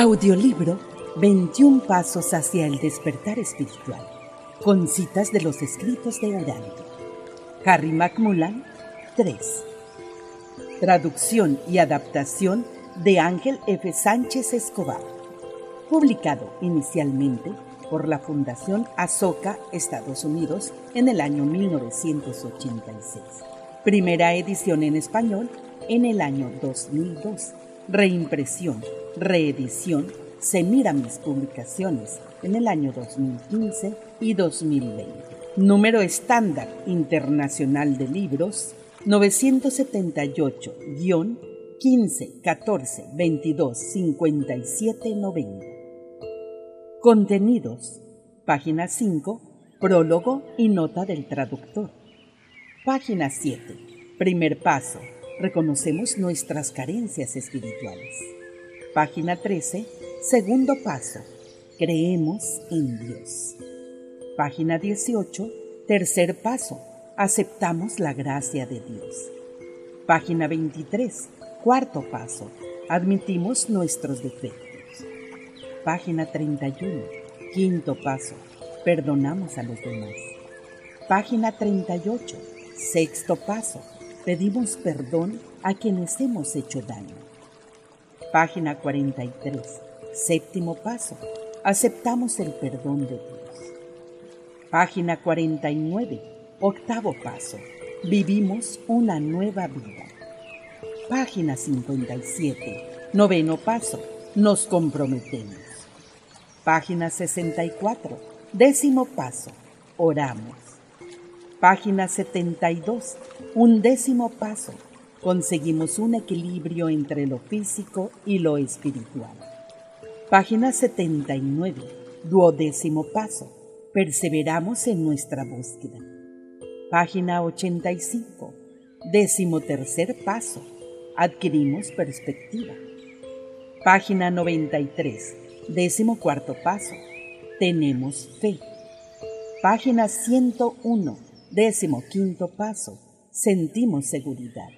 Audiolibro 21 Pasos hacia el despertar espiritual, con citas de los escritos de Urantia. Harry Macmullan 3. Traducción y adaptación de Ángel F. Sánchez Escobar. Publicado inicialmente por la Fundación Azoka, Estados Unidos, en el año 1986. Primera edición en español en el año 2002. Reimpresión, reedición, se mira mis publicaciones en el año 2015 y 2020. Número estándar internacional de libros 978-15 14 22 57 90. Contenidos. Página 5. Prólogo y nota del traductor. Página 7. Primer paso. Reconocemos nuestras carencias espirituales. Página 13. Segundo paso. Creemos en Dios. Página 18. Tercer paso. Aceptamos la gracia de Dios. Página 23. Cuarto paso. Admitimos nuestros defectos. Página 31. Quinto paso. Perdonamos a los demás. Página 38. Sexto paso. Pedimos perdón a quienes hemos hecho daño. Página 43. Séptimo paso. Aceptamos el perdón de Dios. Página 49. Octavo paso. Vivimos una nueva vida. Página 57. Noveno paso. Nos comprometemos. Página 64. Décimo paso. Oramos. Página 72. Un décimo paso. Conseguimos un equilibrio entre lo físico y lo espiritual. Página 79. Duodécimo paso. Perseveramos en nuestra búsqueda. Página 85. Décimo tercer paso. Adquirimos perspectiva. Página 93 Décimo cuarto paso. Tenemos fe. Página 101. Décimo quinto paso. Sentimos seguridad.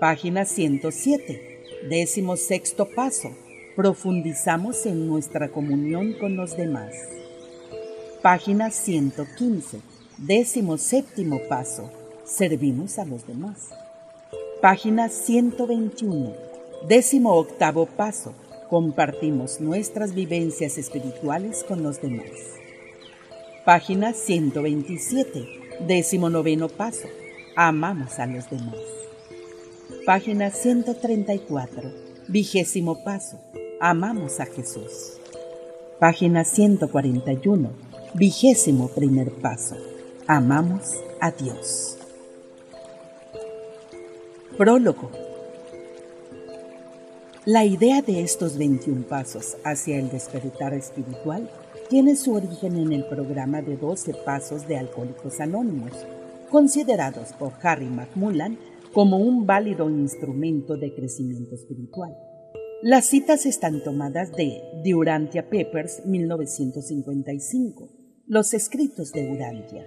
Página 107. Décimo sexto paso. Profundizamos en nuestra comunión con los demás. Página 115. Décimo séptimo paso. Servimos a los demás. Página 121. Décimo octavo paso compartimos nuestras vivencias espirituales con los demás. Página 127, décimo noveno paso. Amamos a los demás. Página 134, vigésimo paso. Amamos a Jesús. Página 141, vigésimo primer paso. Amamos a Dios. Prólogo la idea de estos 21 pasos hacia el despertar espiritual tiene su origen en el programa de 12 pasos de Alcohólicos Anónimos, considerados por Harry Macmullan como un válido instrumento de crecimiento espiritual. Las citas están tomadas de The Urantia Papers 1955, Los escritos de Urantia,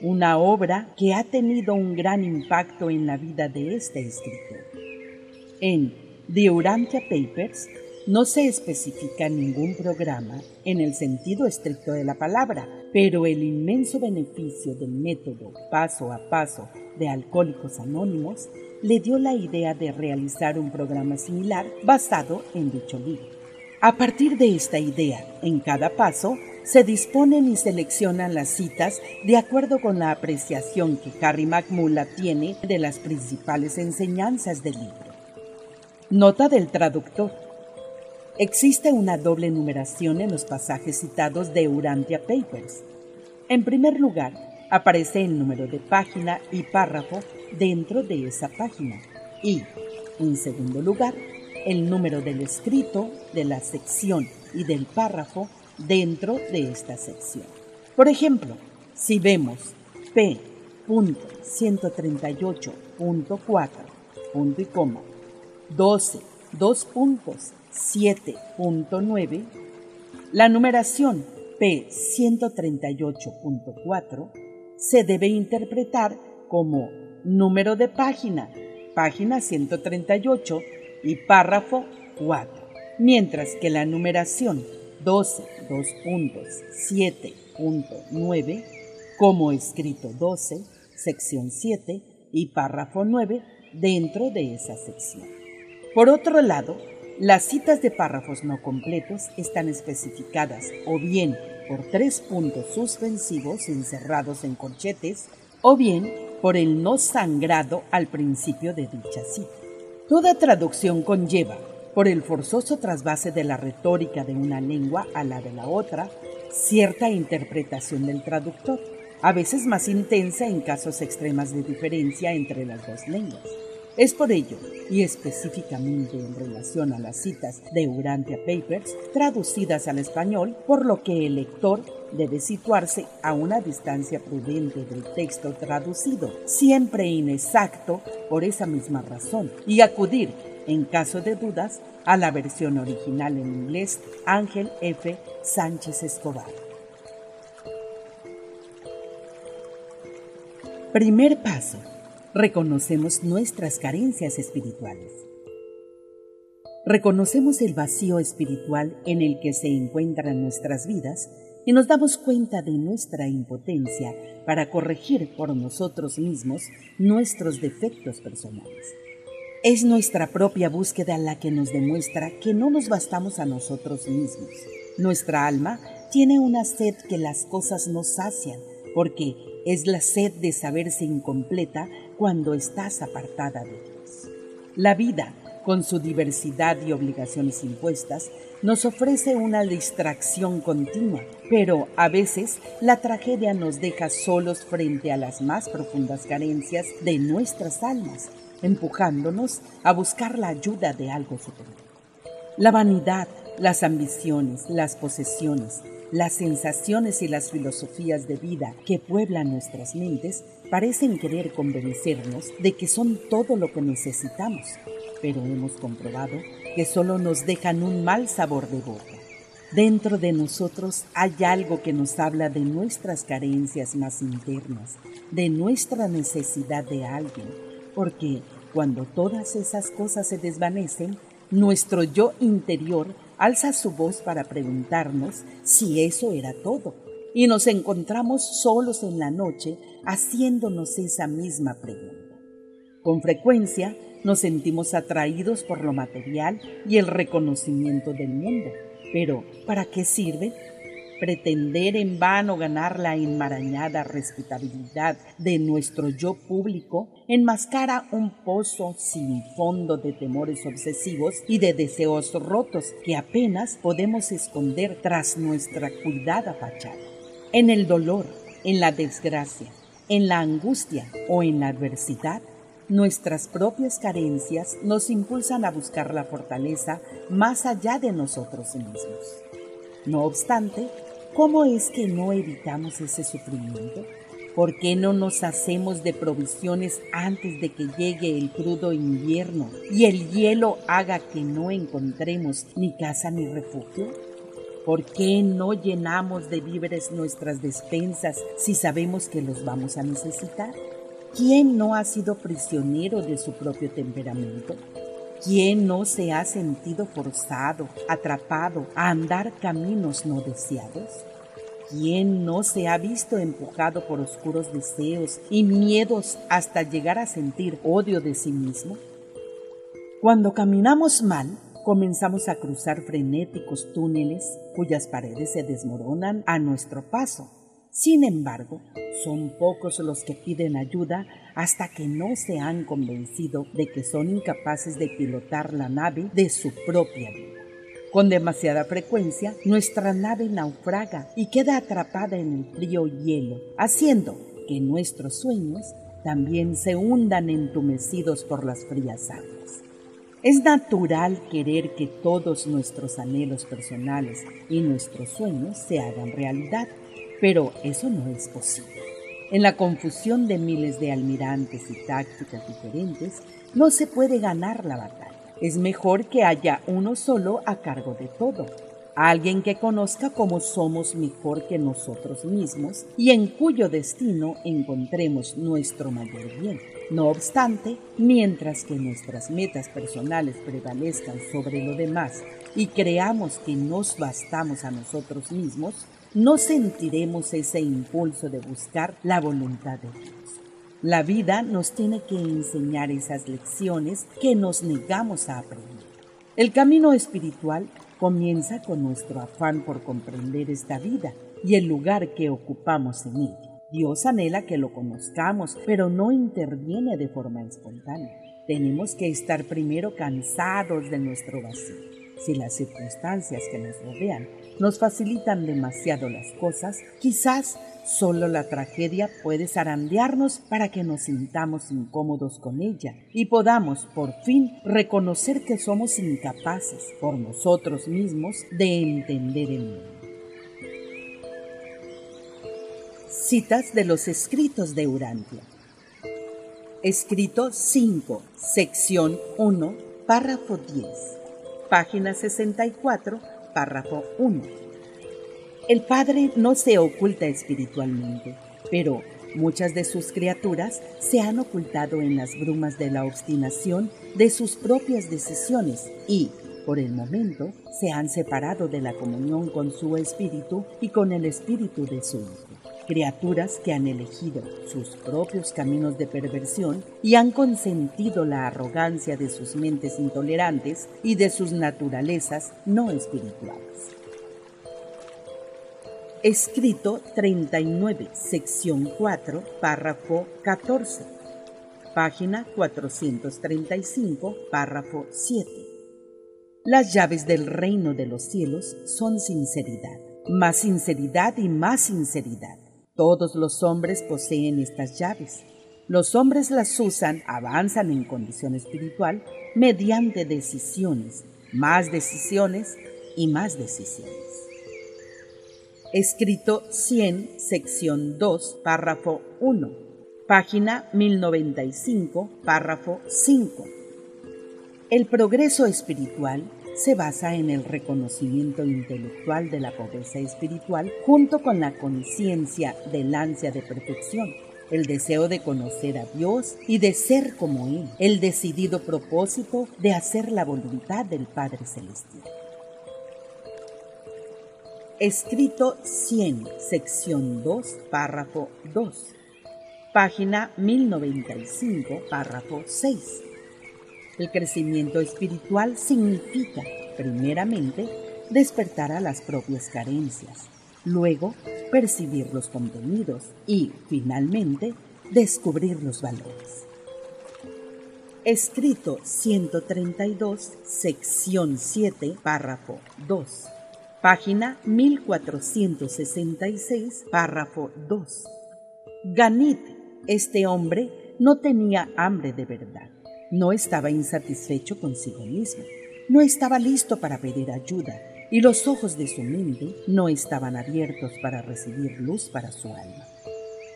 una obra que ha tenido un gran impacto en la vida de este escritor. En The Urantia Papers no se especifica ningún programa en el sentido estricto de la palabra, pero el inmenso beneficio del método paso a paso de Alcohólicos Anónimos le dio la idea de realizar un programa similar basado en dicho libro. A partir de esta idea, en cada paso se disponen y seleccionan las citas de acuerdo con la apreciación que Harry McMullah tiene de las principales enseñanzas del libro. Nota del traductor. Existe una doble numeración en los pasajes citados de Urantia Papers. En primer lugar, aparece el número de página y párrafo dentro de esa página y, en segundo lugar, el número del escrito, de la sección y del párrafo dentro de esta sección. Por ejemplo, si vemos P.138.4, punto y coma, 12, 2.7.9, la numeración P138.4 se debe interpretar como número de página, página 138 y párrafo 4. mientras que la numeración 12, 2 puntos, 7.9, como escrito 12, sección 7 y párrafo 9 dentro de esa sección. Por otro lado, las citas de párrafos no completos están especificadas o bien por tres puntos suspensivos encerrados en corchetes o bien por el no sangrado al principio de dicha cita. Toda traducción conlleva, por el forzoso trasvase de la retórica de una lengua a la de la otra, cierta interpretación del traductor, a veces más intensa en casos extremas de diferencia entre las dos lenguas. Es por ello, y específicamente en relación a las citas de Urantia Papers traducidas al español, por lo que el lector debe situarse a una distancia prudente del texto traducido, siempre inexacto por esa misma razón, y acudir, en caso de dudas, a la versión original en inglés Ángel F. Sánchez Escobar. Primer paso reconocemos nuestras carencias espirituales. Reconocemos el vacío espiritual en el que se encuentran nuestras vidas y nos damos cuenta de nuestra impotencia para corregir por nosotros mismos nuestros defectos personales. Es nuestra propia búsqueda la que nos demuestra que no nos bastamos a nosotros mismos. Nuestra alma tiene una sed que las cosas no sacian, porque es la sed de saberse incompleta cuando estás apartada de Dios. La vida, con su diversidad y obligaciones impuestas, nos ofrece una distracción continua, pero a veces la tragedia nos deja solos frente a las más profundas carencias de nuestras almas, empujándonos a buscar la ayuda de algo superior. La vanidad, las ambiciones, las posesiones, las sensaciones y las filosofías de vida que pueblan nuestras mentes parecen querer convencernos de que son todo lo que necesitamos, pero hemos comprobado que solo nos dejan un mal sabor de boca. Dentro de nosotros hay algo que nos habla de nuestras carencias más internas, de nuestra necesidad de alguien, porque cuando todas esas cosas se desvanecen, nuestro yo interior alza su voz para preguntarnos si eso era todo, y nos encontramos solos en la noche haciéndonos esa misma pregunta. Con frecuencia nos sentimos atraídos por lo material y el reconocimiento del mundo, pero ¿para qué sirve? Pretender en vano ganar la enmarañada respetabilidad de nuestro yo público enmascara un pozo sin fondo de temores obsesivos y de deseos rotos que apenas podemos esconder tras nuestra cuidada fachada. En el dolor, en la desgracia, en la angustia o en la adversidad, nuestras propias carencias nos impulsan a buscar la fortaleza más allá de nosotros mismos. No obstante, ¿Cómo es que no evitamos ese sufrimiento? ¿Por qué no nos hacemos de provisiones antes de que llegue el crudo invierno y el hielo haga que no encontremos ni casa ni refugio? ¿Por qué no llenamos de víveres nuestras despensas si sabemos que los vamos a necesitar? ¿Quién no ha sido prisionero de su propio temperamento? ¿Quién no se ha sentido forzado, atrapado a andar caminos no deseados? ¿Quién no se ha visto empujado por oscuros deseos y miedos hasta llegar a sentir odio de sí mismo? Cuando caminamos mal, comenzamos a cruzar frenéticos túneles cuyas paredes se desmoronan a nuestro paso sin embargo, son pocos los que piden ayuda hasta que no se han convencido de que son incapaces de pilotar la nave de su propia vida. Con demasiada frecuencia, nuestra nave naufraga y queda atrapada en el frío hielo, haciendo que nuestros sueños también se hundan entumecidos por las frías aguas. Es natural querer que todos nuestros anhelos personales y nuestros sueños se hagan realidad, pero eso no es posible. En la confusión de miles de almirantes y tácticas diferentes, no se puede ganar la batalla. Es mejor que haya uno solo a cargo de todo. alguien que conozca cómo somos mejor que nosotros mismos y en cuyo destino encontremos nuestro mayor bien. No obstante, mientras que nuestras metas personales prevalezcan sobre lo demás y creamos que nos bastamos a nosotros mismos, no sentiremos ese impulso de buscar la voluntad de Dios. La vida nos tiene que enseñar esas lecciones que nos negamos a aprender. El camino espiritual comienza con nuestro afán por comprender esta vida y el lugar que ocupamos en ella. Dios anhela que lo conozcamos, pero no interviene de forma espontánea. Tenemos que estar primero cansados de nuestro vacío. Si las circunstancias que nos rodean nos facilitan demasiado las cosas, quizás Solo la tragedia puede zarandearnos para que nos sintamos incómodos con ella y podamos por fin reconocer que somos incapaces por nosotros mismos de entender el mundo. Citas de los escritos de Urantia. Escrito 5, sección 1, párrafo 10, página 64, párrafo 1. El Padre no se oculta espiritualmente, pero muchas de sus criaturas se han ocultado en las brumas de la obstinación de sus propias decisiones y, por el momento, se han separado de la comunión con su espíritu y con el espíritu de su Hijo. Criaturas que han elegido sus propios caminos de perversión y han consentido la arrogancia de sus mentes intolerantes y de sus naturalezas no espirituales. Escrito 39, sección 4, párrafo 14. Página 435, párrafo 7. Las llaves del reino de los cielos son sinceridad, más sinceridad y más sinceridad. Todos los hombres poseen estas llaves. Los hombres las usan, avanzan en condición espiritual mediante decisiones, más decisiones y más decisiones escrito 100, sección 2, párrafo 1, página 1095, párrafo 5. El progreso espiritual se basa en el reconocimiento intelectual de la pobreza espiritual junto con la conciencia del ansia de perfección, el deseo de conocer a Dios y de ser como Él, el decidido propósito de hacer la voluntad del Padre Celestial. Escrito 100, sección 2, párrafo 2. Página 1095, párrafo 6. El crecimiento espiritual significa, primeramente, despertar a las propias carencias, luego percibir los contenidos y, finalmente, descubrir los valores. Escrito 132, sección 7, párrafo 2 página 1466, párrafo 2. Ganit, este hombre, no tenía hambre de verdad, no estaba insatisfecho consigo mismo, no estaba listo para pedir ayuda y los ojos de su mente no estaban abiertos para recibir luz para su alma.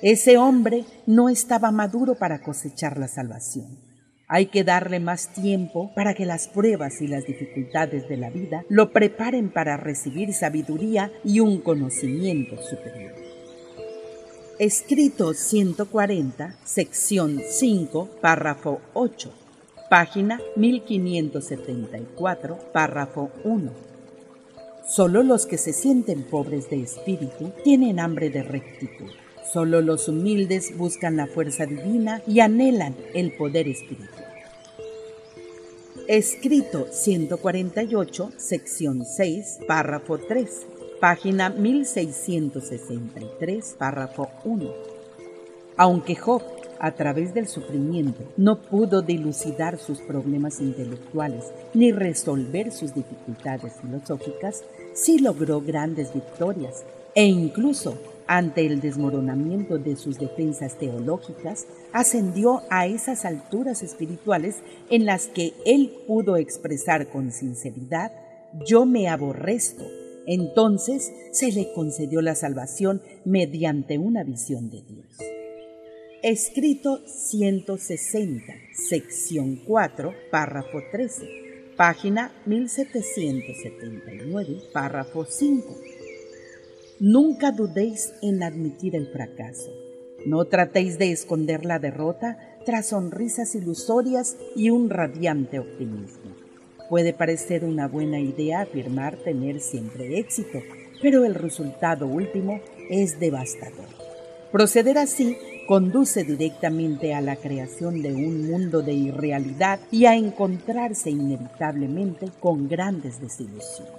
Ese hombre no estaba maduro para cosechar la salvación hay que darle más tiempo para que las pruebas y las dificultades de la vida lo preparen para recibir sabiduría y un conocimiento superior. Escrito 140, sección 5, párrafo 8, página 1574, párrafo 1. Solo los que se sienten pobres de espíritu tienen hambre de rectitud. Solo los humildes buscan la fuerza divina y anhelan el poder espiritual. Escrito 148, sección 6, párrafo 3, página 1663, párrafo 1. Aunque Job, a través del sufrimiento, no pudo dilucidar sus problemas intelectuales ni resolver sus dificultades filosóficas, sí logró grandes victorias e incluso ante el desmoronamiento de sus defensas teológicas, ascendió a esas alturas espirituales en las que él pudo expresar con sinceridad, yo me aborrezco. Entonces se le concedió la salvación mediante una visión de Dios. Escrito 160, sección 4, párrafo 13, página 1779, párrafo 5. Nunca dudéis en admitir el fracaso. No tratéis de esconder la derrota tras sonrisas ilusorias y un radiante optimismo. Puede parecer una buena idea afirmar tener siempre éxito, pero el resultado último es devastador. Proceder así conduce directamente a la creación de un mundo de irrealidad y a encontrarse inevitablemente con grandes desilusiones.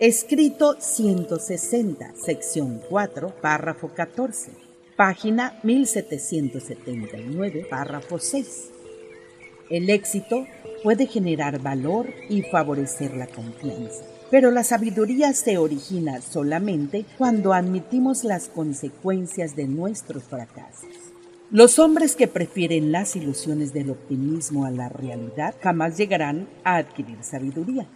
Escrito 160, sección 4, párrafo 14, página 1779, párrafo 6. El éxito puede generar valor y favorecer la confianza pero la sabiduría se origina solamente cuando admitimos las consecuencias de nuestros fracasos. Los hombres que prefieren las ilusiones del optimismo a la realidad jamás llegarán a adquirir sabiduría.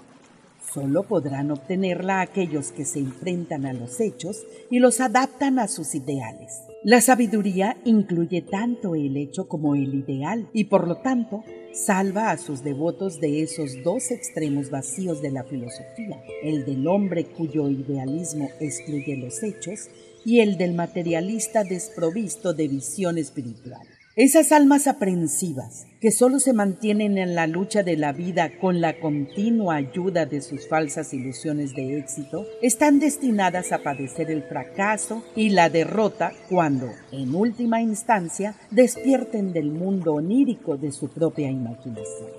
Solo podrán obtenerla aquellos que se enfrentan a los hechos y los adaptan a sus ideales. La sabiduría incluye tanto el hecho como el ideal y por lo tanto salva a sus devotos de esos dos extremos vacíos de la filosofía, el del hombre cuyo idealismo excluye los hechos y el del materialista desprovisto de visión espiritual. Esas almas aprensivas, que solo se mantienen en la lucha de la vida con la continua ayuda de sus falsas ilusiones de éxito, están destinadas a padecer el fracaso y la derrota cuando, en última instancia, despierten del mundo onírico de su propia imaginación.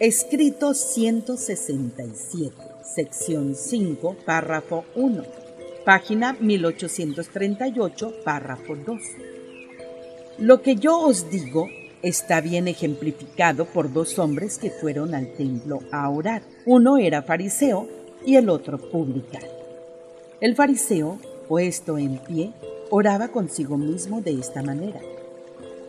Escrito 167, sección 5, párrafo 1, página 1838, párrafo 2. Lo que yo os digo está bien ejemplificado por dos hombres que fueron al templo a orar. Uno era fariseo y el otro publicano. El fariseo, puesto en pie, oraba consigo mismo de esta manera.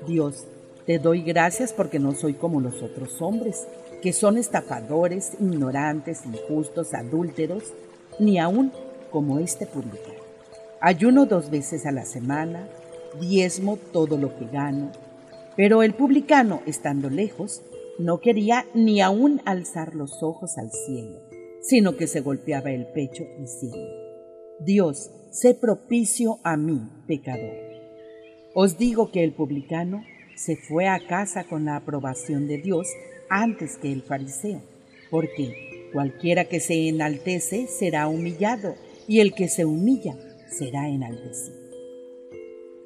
Dios, te doy gracias porque no soy como los otros hombres, que son estafadores, ignorantes, injustos, adúlteros, ni aún como este publicano. Ayuno dos veces a la semana, diezmo todo lo que gano. Pero el publicano, estando lejos, no quería ni aún alzar los ojos al cielo, sino que se golpeaba el pecho diciendo, Dios, sé propicio a mí, pecador. Os digo que el publicano se fue a casa con la aprobación de Dios antes que el fariseo, porque cualquiera que se enaltece será humillado, y el que se humilla será enaltecido.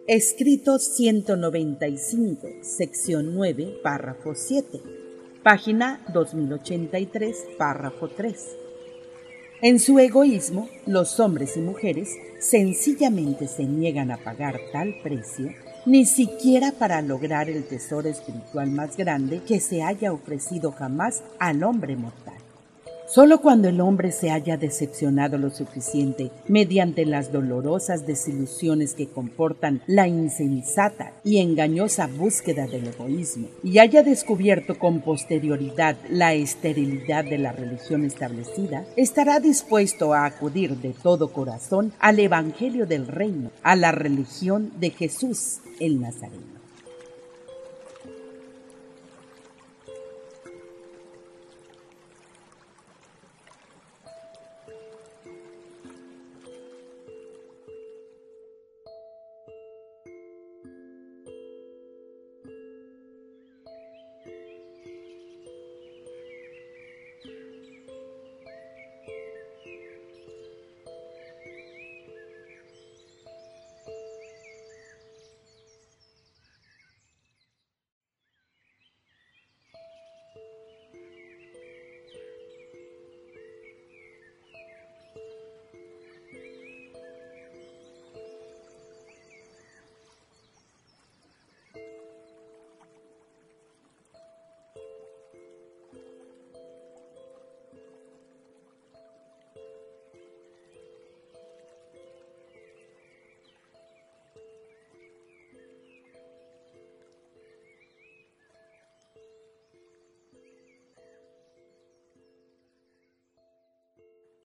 Escrito 195, sección 9, párrafo 7, página 2083, párrafo 3. En su egoísmo, los hombres y mujeres sencillamente se niegan a pagar tal precio, ni siquiera para lograr el tesoro espiritual más grande que se haya ofrecido jamás al hombre mortal. Solo cuando el hombre se haya decepcionado lo suficiente mediante las dolorosas desilusiones que comportan la insensata y engañosa búsqueda del egoísmo y haya descubierto con posterioridad la esterilidad de la religión establecida, estará dispuesto a acudir de todo corazón al Evangelio del Reino, a la religión de Jesús el Nazareno.